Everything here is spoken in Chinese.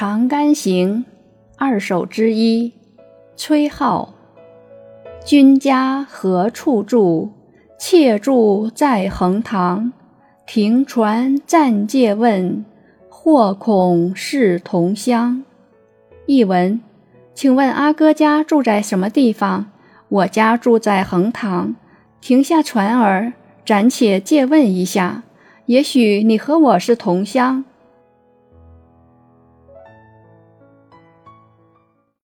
长干行二首之一崔颢君家何处住？妾住在横塘。停船暂借问或恐是同乡。译文请问阿哥家住在什么地方？我家住在横塘。停下船儿暂且借问一下。也许你和我是同乡。